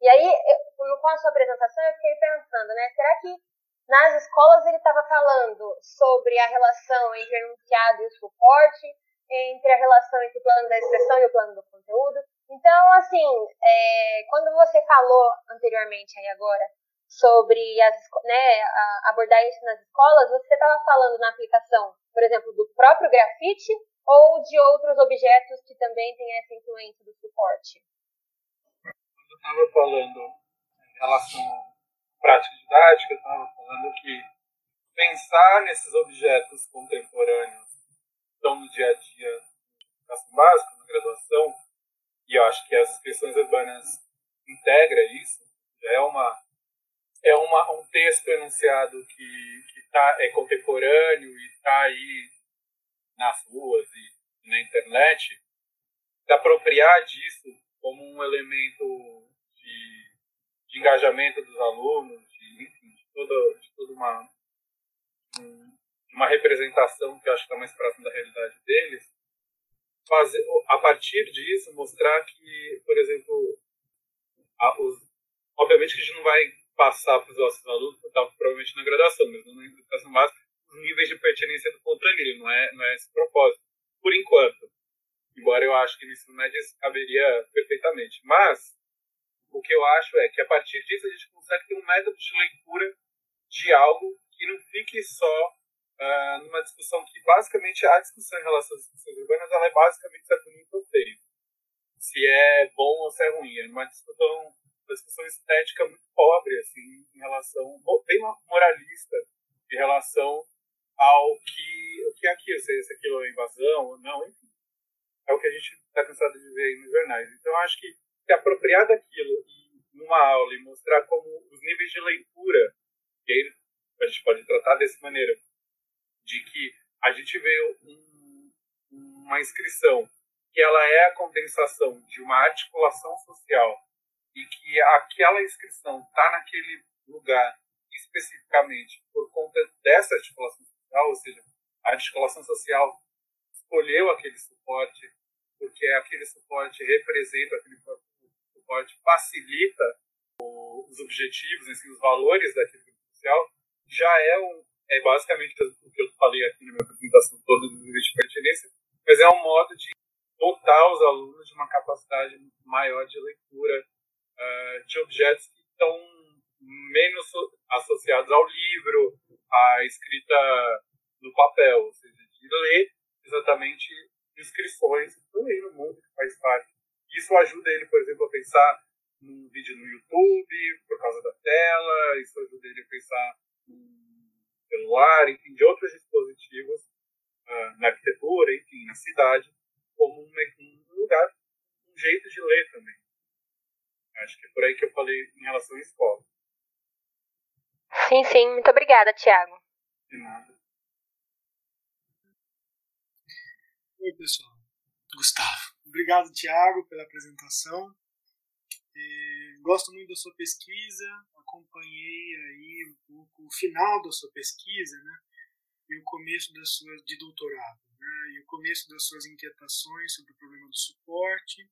E aí, eu, com a sua apresentação, eu fiquei pensando, né, será que nas escolas ele estava falando sobre a relação entre o enunciado e o suporte, entre a relação entre o plano da expressão e o plano do conteúdo. Então, assim, é, quando você falou anteriormente aí agora sobre as, né, abordar isso nas escolas, você estava falando na aplicação, por exemplo, do próprio grafite ou de outros objetos que também têm essa influência do suporte? Estava falando em relação prática didática, eu estava falando que pensar nesses objetos contemporâneos estão no dia a dia na educação básica, na graduação, e eu acho que as questões urbanas integra isso, já é uma é uma, um texto enunciado que, que tá, é contemporâneo e está aí nas ruas e na internet, se apropriar disso como um elemento de engajamento dos alunos, de, enfim, de toda, de toda uma, uma representação que eu acho que está mais próxima da realidade deles, fazer, a partir disso, mostrar que, por exemplo, a, os, obviamente que a gente não vai passar para os nossos alunos, tá, provavelmente na graduação, mas na educação básica, os níveis de pertinência do contrário, não é, não é esse propósito, por enquanto. Embora eu acho que no ensino médio isso caberia perfeitamente. Mas, o que eu acho é que a partir disso a gente consegue ter um método de leitura de algo que não fique só uh, numa discussão que basicamente a discussão em relação às discussões urbanas ela é basicamente se é bonito ou feio. Se é bom ou se é ruim. É uma discussão, uma discussão estética muito pobre, assim, em relação, bem moralista, em relação ao que, o que é aquilo, se aquilo é invasão ou não, enfim. É o que a gente está cansado de ver aí nos jornais. Então, acho que se apropriar daquilo numa aula e mostrar como os níveis de leitura E aí a gente pode tratar dessa maneira, de que a gente vê um, uma inscrição que ela é a condensação de uma articulação social e que aquela inscrição está naquele lugar especificamente por conta dessa articulação social, ou seja, a articulação social escolheu aquele suporte porque aquele suporte representa, aquele suporte facilita os objetivos, assim, os valores daquele grupo social, já é, um, é basicamente o que eu falei aqui na minha apresentação toda do nível de pertinência, mas é um modo de dotar os alunos de uma capacidade maior de leitura uh, de objetos que estão menos associados ao livro, à escrita no papel, ou seja, de ler exatamente inscrições do no mundo que faz parte. Isso ajuda ele, por exemplo, a pensar num vídeo no YouTube, por causa da tela, isso ajuda ele a pensar no celular, enfim, de outros dispositivos, uh, na arquitetura, enfim, na cidade, como um, um lugar, um jeito de ler também. Acho que é por aí que eu falei em relação à escola. Sim, sim. Muito obrigada, Tiago. De nada. Oi, pessoal. Gustavo. Obrigado, Tiago, pela apresentação. Gosto muito da sua pesquisa, acompanhei aí um pouco o final da sua pesquisa, né? E o começo das suas de doutorado, né? E o começo das suas inquietações sobre o problema do suporte,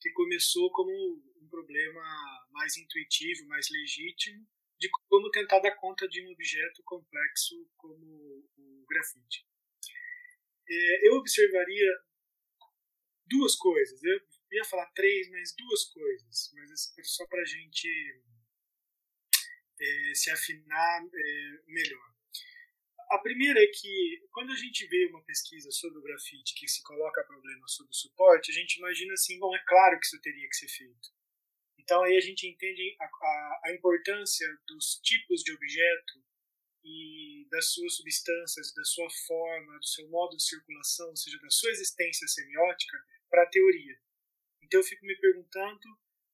que começou como um problema mais intuitivo, mais legítimo, de como tentar dar conta de um objeto complexo como o grafite. É, eu observaria duas coisas. Eu ia falar três, mas duas coisas. Mas só para a gente é, se afinar é, melhor. A primeira é que quando a gente vê uma pesquisa sobre o grafite que se coloca problema sobre o suporte, a gente imagina assim, bom, é claro que isso teria que ser feito. Então aí a gente entende a, a, a importância dos tipos de objeto e das suas substâncias, da sua forma, do seu modo de circulação, ou seja, da sua existência semiótica, para a teoria. Então eu fico me perguntando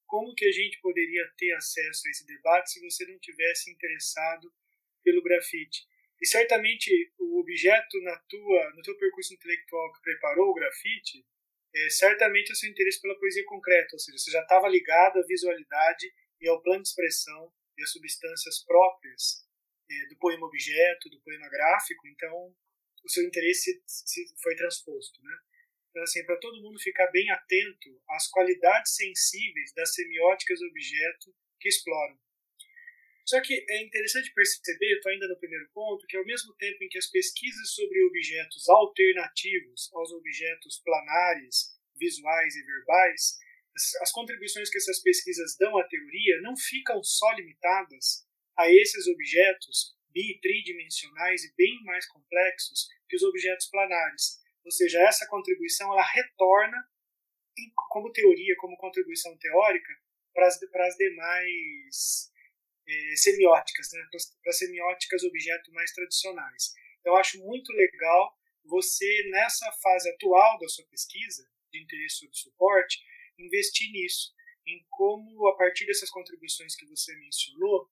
como que a gente poderia ter acesso a esse debate se você não tivesse interessado pelo grafite. E certamente o objeto na tua, no teu percurso intelectual que preparou o grafite, é, certamente é o seu interesse pela poesia concreta, ou seja, você já estava ligado à visualidade e ao plano de expressão e às substâncias próprias é, do poema objeto, do poema gráfico, então o seu interesse foi transposto, né? Então, assim, para todo mundo ficar bem atento às qualidades sensíveis das semióticas objeto que exploram. Só que é interessante perceber, estou ainda no primeiro ponto, que ao mesmo tempo em que as pesquisas sobre objetos alternativos aos objetos planares, visuais e verbais, as contribuições que essas pesquisas dão à teoria não ficam só limitadas a esses objetos bi tridimensionais e bem mais complexos que os objetos planares. Ou seja, essa contribuição ela retorna como teoria, como contribuição teórica para as, para as demais é, semióticas, né? para as semióticas objeto mais tradicionais. Então, eu acho muito legal você, nessa fase atual da sua pesquisa, de interesse sobre suporte, investir nisso, em como, a partir dessas contribuições que você mencionou,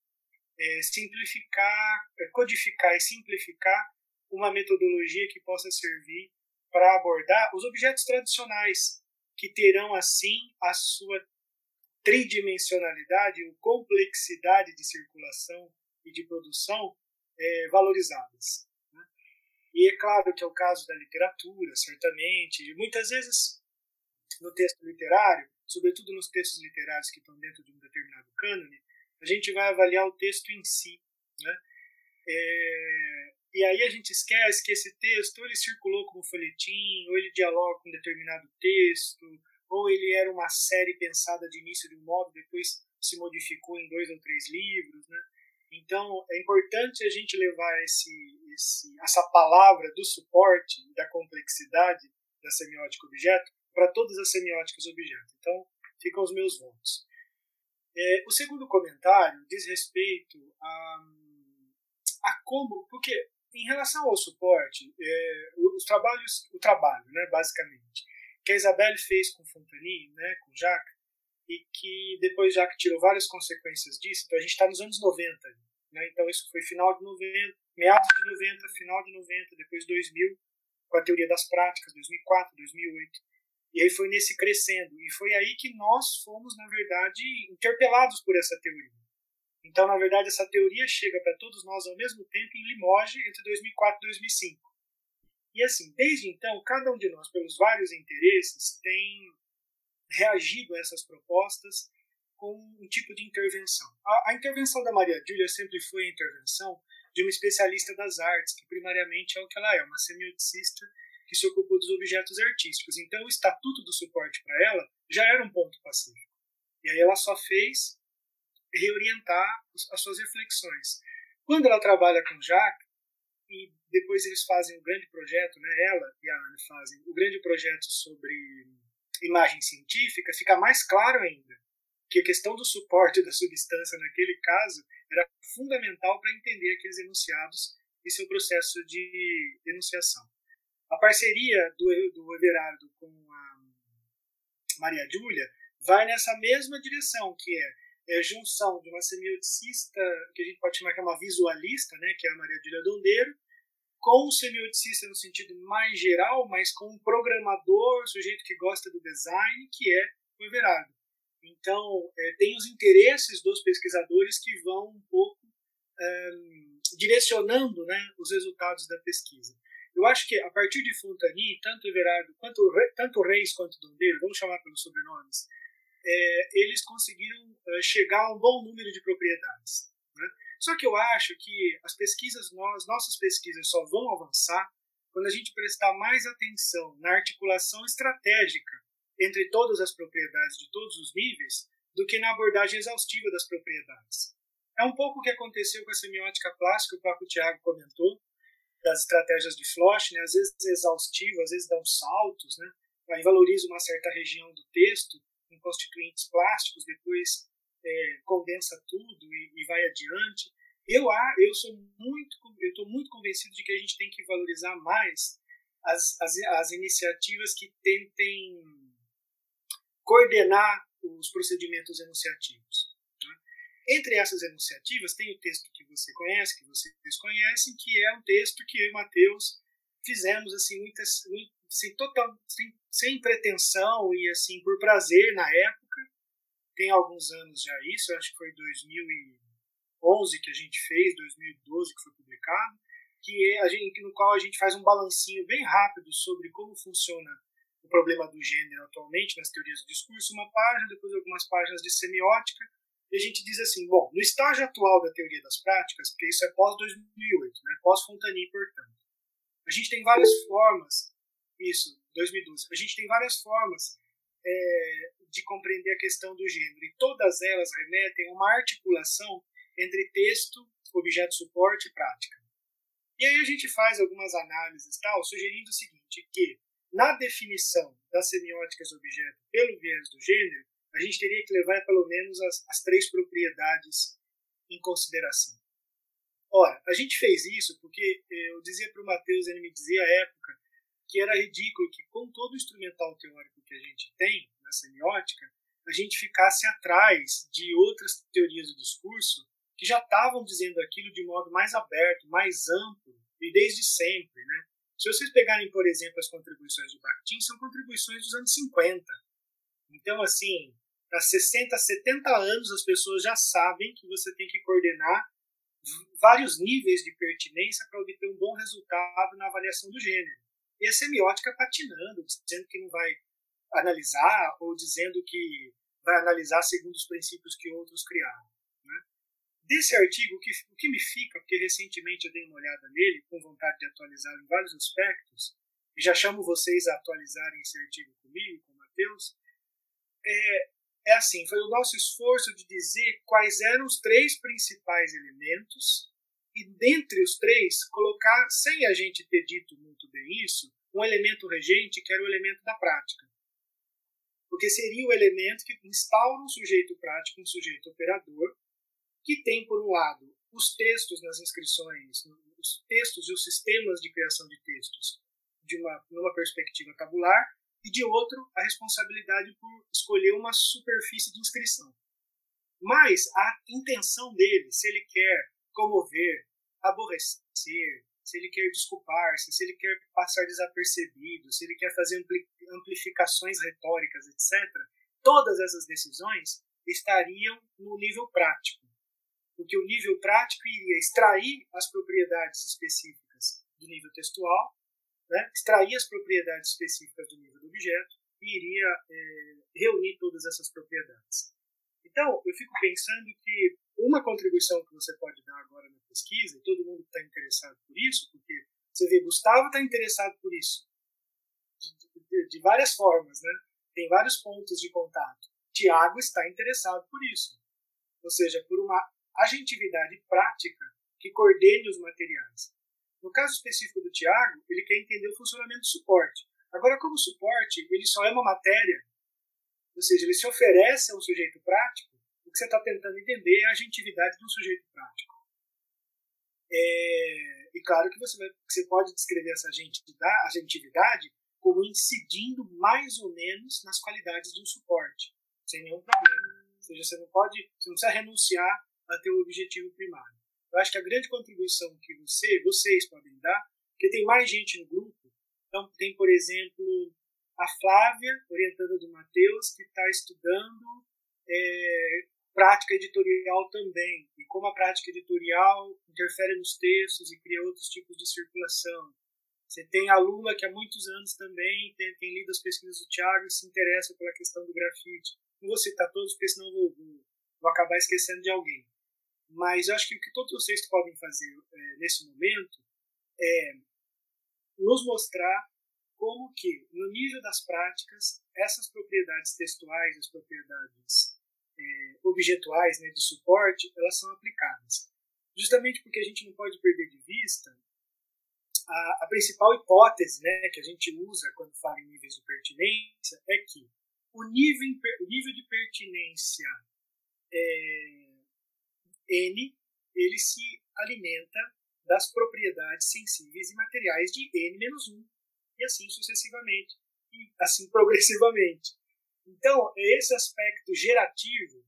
é, simplificar, é, codificar e simplificar uma metodologia que possa servir para abordar os objetos tradicionais, que terão assim a sua tridimensionalidade ou complexidade de circulação e de produção é, valorizadas. Né? E é claro que é o caso da literatura, certamente, e muitas vezes no texto literário, sobretudo nos textos literários que estão dentro de um determinado cânone, a gente vai avaliar o texto em si. Né? É, e aí a gente esquece que esse texto ou ele circulou como folhetim, ou ele dialoga com um determinado texto, ou ele era uma série pensada de início de um modo, depois se modificou em dois ou três livros. Né? Então é importante a gente levar esse, esse, essa palavra do suporte, da complexidade da semiótica objeto, para todas as semióticas objeto. Então ficam os meus votos. É, o segundo comentário diz respeito a, a como, porque em relação ao suporte, é, os trabalhos, o trabalho, né, basicamente, que a Isabelle fez com Fontani, né, com Jacques, e que depois Jacques tirou várias consequências disso, então a gente está nos anos 90, Né? Então isso foi final de 90, meados de 90, final de 90, depois 2000, com a teoria das práticas, 2004, 2008. E aí foi nesse crescendo. E foi aí que nós fomos, na verdade, interpelados por essa teoria. Então, na verdade, essa teoria chega para todos nós ao mesmo tempo em Limoges entre 2004 e 2005. E assim, desde então, cada um de nós, pelos vários interesses, tem reagido a essas propostas com um tipo de intervenção. A, a intervenção da Maria Júlia sempre foi a intervenção de uma especialista das artes, que primariamente é o que ela é, uma semioticista que se ocupou dos objetos artísticos. Então, o estatuto do suporte para ela já era um ponto pacífico. E aí ela só fez reorientar as suas reflexões. Quando ela trabalha com Jacques, e depois eles fazem o um grande projeto, né, ela e a Ana fazem o um grande projeto sobre imagem científica, fica mais claro ainda que a questão do suporte da substância naquele caso era fundamental para entender aqueles enunciados e seu processo de enunciação. A parceria do, do Everardo com a Maria Júlia vai nessa mesma direção, que é, é junção de uma semioticista, que a gente pode chamar que é uma visualista, né, que é a Maria Júlia Dondeiro, com um semioticista no sentido mais geral, mas com um programador, sujeito que gosta do design, que é o Everardo. Então, é, tem os interesses dos pesquisadores que vão um pouco é, direcionando né, os resultados da pesquisa. Eu acho que a partir de Fontani, tanto Everardo, quanto, tanto Reis quanto Dondeiro, vamos chamar pelos sobrenomes, é, eles conseguiram é, chegar a um bom número de propriedades. Né? Só que eu acho que as pesquisas, nós, nossas pesquisas só vão avançar quando a gente prestar mais atenção na articulação estratégica entre todas as propriedades de todos os níveis do que na abordagem exaustiva das propriedades. É um pouco o que aconteceu com a semiótica plástica, o próprio Tiago comentou, das estratégias de Floch, né? às vezes exaustivo, às vezes dão saltos, né? aí valoriza uma certa região do texto em constituintes plásticos, depois é, condensa tudo e, e, vai adiante. Eu, eu sou muito, eu estou muito convencido de que a gente tem que valorizar mais as, as, as iniciativas que tentem coordenar os procedimentos enunciativos. Entre essas enunciativas tem o texto que você conhece, que vocês conhecem, que é um texto que eu e Mateus fizemos assim muitas, total, sem, sem pretensão e assim por prazer na época. Tem alguns anos já isso, acho que foi 2011 que a gente fez, 2012 que foi publicado, que é a gente, no qual a gente faz um balancinho bem rápido sobre como funciona o problema do gênero atualmente nas teorias do discurso, uma página, depois algumas páginas de semiótica, e a gente diz assim, bom, no estágio atual da teoria das práticas, porque isso é pós-2008, né, pós-Fontani, portanto, a gente tem várias formas, isso, 2012, a gente tem várias formas é, de compreender a questão do gênero, e todas elas remetem a uma articulação entre texto, objeto suporte e prática. E aí a gente faz algumas análises tal, sugerindo o seguinte, que na definição das semióticas objeto pelo viés do gênero, a gente teria que levar pelo menos as, as três propriedades em consideração. Ora, a gente fez isso porque eh, eu dizia para o Matheus, ele me dizia à época, que era ridículo que, com todo o instrumental teórico que a gente tem na semiótica, a gente ficasse atrás de outras teorias do discurso que já estavam dizendo aquilo de modo mais aberto, mais amplo e desde sempre, né? Se vocês pegarem, por exemplo, as contribuições de Bakhtin, são contribuições dos anos 50. Então, assim, há 60, 70 anos as pessoas já sabem que você tem que coordenar vários níveis de pertinência para obter um bom resultado na avaliação do gênero. E a semiótica patinando, dizendo que não vai analisar ou dizendo que vai analisar segundo os princípios que outros criaram. Desse artigo, o que, o que me fica, porque recentemente eu dei uma olhada nele, com vontade de atualizá-lo em vários aspectos, e já chamo vocês a atualizarem esse artigo comigo, com o Matheus, é, é assim, foi o nosso esforço de dizer quais eram os três principais elementos, e dentre os três, colocar, sem a gente ter dito muito bem isso, um elemento regente que era o elemento da prática. Porque seria o elemento que instaura um sujeito prático, um sujeito operador, que tem, por um lado, os textos nas inscrições, os textos e os sistemas de criação de textos de uma, numa perspectiva tabular, e de outro, a responsabilidade por escolher uma superfície de inscrição. Mas a intenção dele, se ele quer comover, aborrecer, se ele quer desculpar-se, se ele quer passar desapercebido, se ele quer fazer amplificações retóricas, etc., todas essas decisões estariam no nível prático. Porque o nível prático iria extrair as propriedades específicas do nível textual, né, extrair as propriedades específicas do nível do objeto e iria é, reunir todas essas propriedades. Então, eu fico pensando que uma contribuição que você pode dar agora na pesquisa, e todo mundo está interessado por isso, porque você vê, Gustavo está interessado por isso, de, de, de, várias formas, né? tem vários pontos de contato. Tiago está interessado por isso, ou seja, por uma agentividade prática que coordene os materiais. No caso específico do Tiago, ele quer entender o funcionamento do suporte. Agora, como suporte, ele só é uma matéria, ou seja, ele se oferece a um sujeito prático, o que você está tentando entender é a agentividade de um sujeito prático. É, e claro que você, vai, você pode descrever essa agentividade como incidindo mais ou menos nas qualidades de um suporte, sem nenhum problema. Ou seja, você não pode, você não precisa renunciar a ter um objetivo primário. Eu acho que a grande contribuição que você, vocês podem dar, porque tem mais gente no grupo, então tem, por exemplo, a Flávia, orientanda do Matheus, que está estudando é, prática editorial também, e como a prática editorial interfere nos textos e cria outros tipos de circulação. Você tem a Lula, que há muitos anos também tem, tem lido as pesquisas do Tiago e se interessa pela questão do grafite. Não vou citar todos, porque senão vou, vou, vou acabar esquecendo de alguém. Mas acho que o que todos vocês podem fazer é, nesse momento é nos mostrar como que, no nível das práticas, essas propriedades textuais, as propriedades é, objetuais né, de suporte, elas são aplicadas. Justamente porque a gente não pode perder de vista a, a principal hipótese né, que a gente usa quando fala em níveis de pertinência é que o nível, o nível de pertinência é, N ele se alimenta das propriedades sensíveis e materiais de N-1, e assim sucessivamente, e assim progressivamente. Então, esse aspecto gerativo,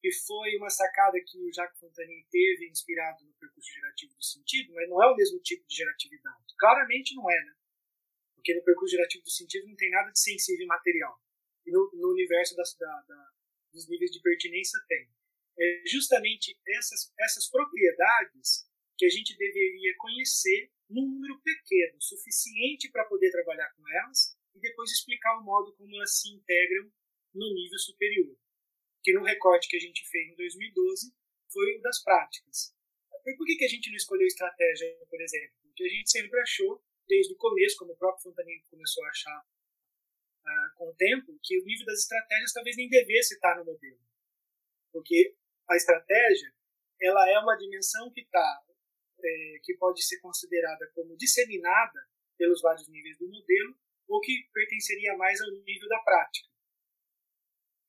que foi uma sacada que o Jacques Fontaine teve inspirado no percurso gerativo do sentido, mas não é o mesmo tipo de geratividade. Claramente não é, né? Porque no percurso gerativo do sentido não tem nada de sensível e material. E no, no universo das, da, da, dos níveis de pertinência tem. É justamente essas, essas propriedades que a gente deveria conhecer num número pequeno, suficiente para poder trabalhar com elas, e depois explicar o modo como elas se integram no nível superior. Que no recorte que a gente fez em 2012 foi o das práticas. E por que, que a gente não escolheu estratégia, por exemplo? Porque a gente sempre achou, desde o começo, como o próprio Fontanini começou a achar ah, com o tempo, que o nível das estratégias talvez nem devesse estar no modelo. Porque a estratégia ela é uma dimensão que está é, que pode ser considerada como disseminada pelos vários níveis do modelo ou que pertenceria mais ao nível da prática.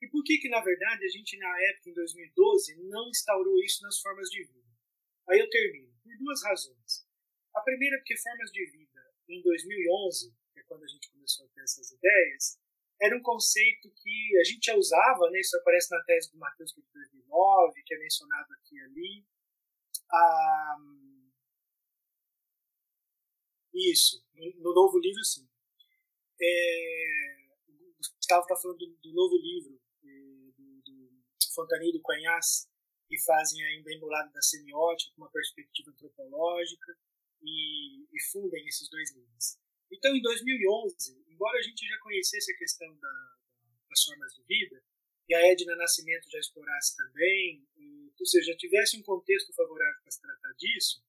E por que que, na verdade, a gente, na época, em 2012, não instaurou isso nas formas de vida? Aí eu termino. Por duas razões. A primeira, porque formas de vida, em 2011, que é quando a gente começou a ter essas ideias, era um conceito que a gente já usava, né? isso aparece na tese do Matheus de 2009, que é mencionado aqui e ali. Ah, isso, no, novo livro, sim. É, o Gustavo está falando do, do, novo livro é, do, do Fontanier e do Coinhas, que fazem aí um bem bolado da semiótica, com uma perspectiva antropológica, e, e fundem esses dois livros. Então, em 2011, embora a gente já conhecesse a questão da, das formas de vida, e a Edna Nascimento já explorasse também, e, ou seja, já tivesse um contexto favorável para se tratar disso,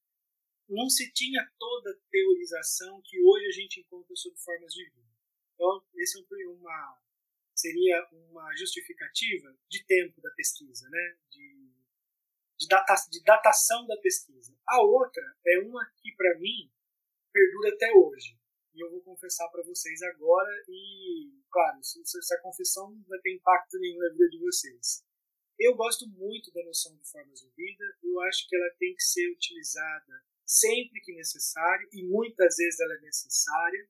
não se tinha toda a teorização que hoje a gente encontra sobre formas de vida. Então, esse é uma, seria uma justificativa de tempo da pesquisa, né? de, de, data, de datação da pesquisa. A outra é uma que, para mim, perdura até hoje. E eu vou confessar para vocês agora, e, claro, essa confissão não vai ter impacto nenhum na vida de vocês. Eu gosto muito da noção de formas de vida, eu acho que ela tem que ser utilizada sempre que necessário, e muitas vezes ela é necessária,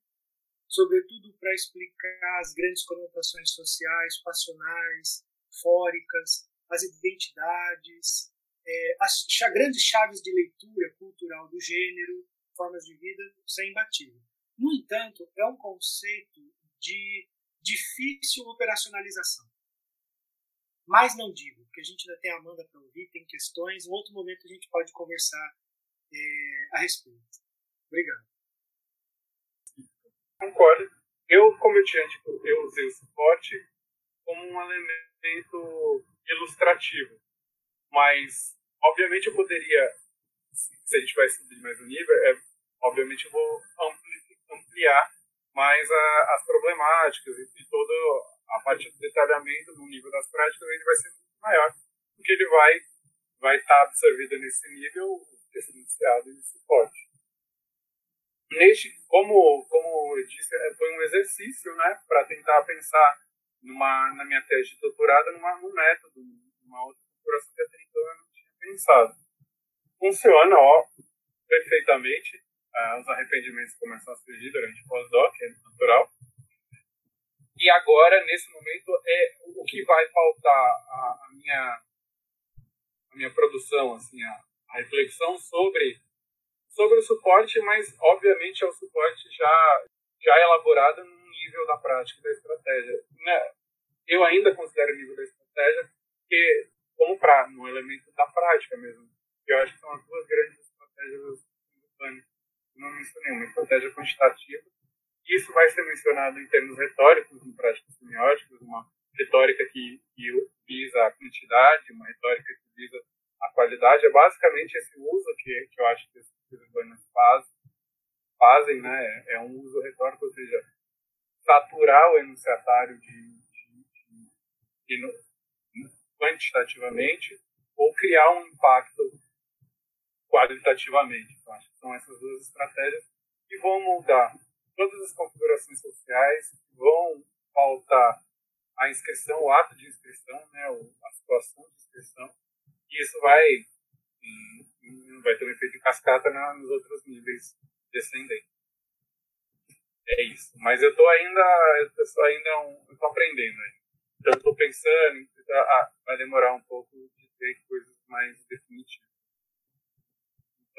sobretudo para explicar as grandes conotações sociais, passionais, fóricas, as identidades, é, as grandes chaves de leitura cultural do gênero, formas de vida, sem imbatível. No entanto, é um conceito de difícil operacionalização. Mas não digo, porque a gente ainda tem a Amanda para ouvir, tem questões, em outro momento a gente pode conversar é, a respeito. Obrigado. Concordo. Eu, como eu tinha dito, eu usei o suporte como um elemento ilustrativo. Mas, obviamente, eu poderia, se a gente vai subir mais um nível, é, obviamente eu vou ampliar mais a, as problemáticas e, e a parte do detalhamento no nível das práticas ele vai ser muito maior, porque ele vai vai estar tá absorvido nesse nível esse iniciado e suporte. Neste, como como eu disse, é, foi um exercício, né, para tentar pensar numa na minha tese de doutorado numa, num método, numa outra configuração que até então eu não tinha pensado. Funciona, ó, perfeitamente. Uh, os arrependimentos começam a surgir durante o pós-doc, é natural. E agora, nesse momento, é o que vai faltar a, a minha a minha produção, assim, a, a, reflexão sobre sobre o suporte, mas obviamente é o suporte já já elaborado no nível da prática da estratégia. Né? Eu ainda considero o nível da estratégia que como para no elemento da prática mesmo. Eu acho que são as duas grandes estratégias simultâneas. Não mencionei uma estratégia quantitativa isso vai ser mencionado em termos retóricos, em práticas semióticas, uma retórica que, que visa a quantidade, uma retórica que visa a qualidade. É basicamente esse uso que, que eu acho que as urbanas faz, fazem, né? É um uso retórico, ou seja, saturar o enunciatário de, de, de, de quantitativamente ou criar um impacto qualitativamente. Então, acho que são essas duas estratégias que vão mudar todas as configurações sociais vão faltar a inscrição, o ato de inscrição, né, a situação de inscrição, e isso vai, hum, vai ter um efeito de cascata nos outros níveis descendentes. É isso. Mas eu estou ainda, eu tô ainda um, eu tô aprendendo. Aí. Então estou pensando, ah, vai demorar um pouco de ter coisas mais definitivas.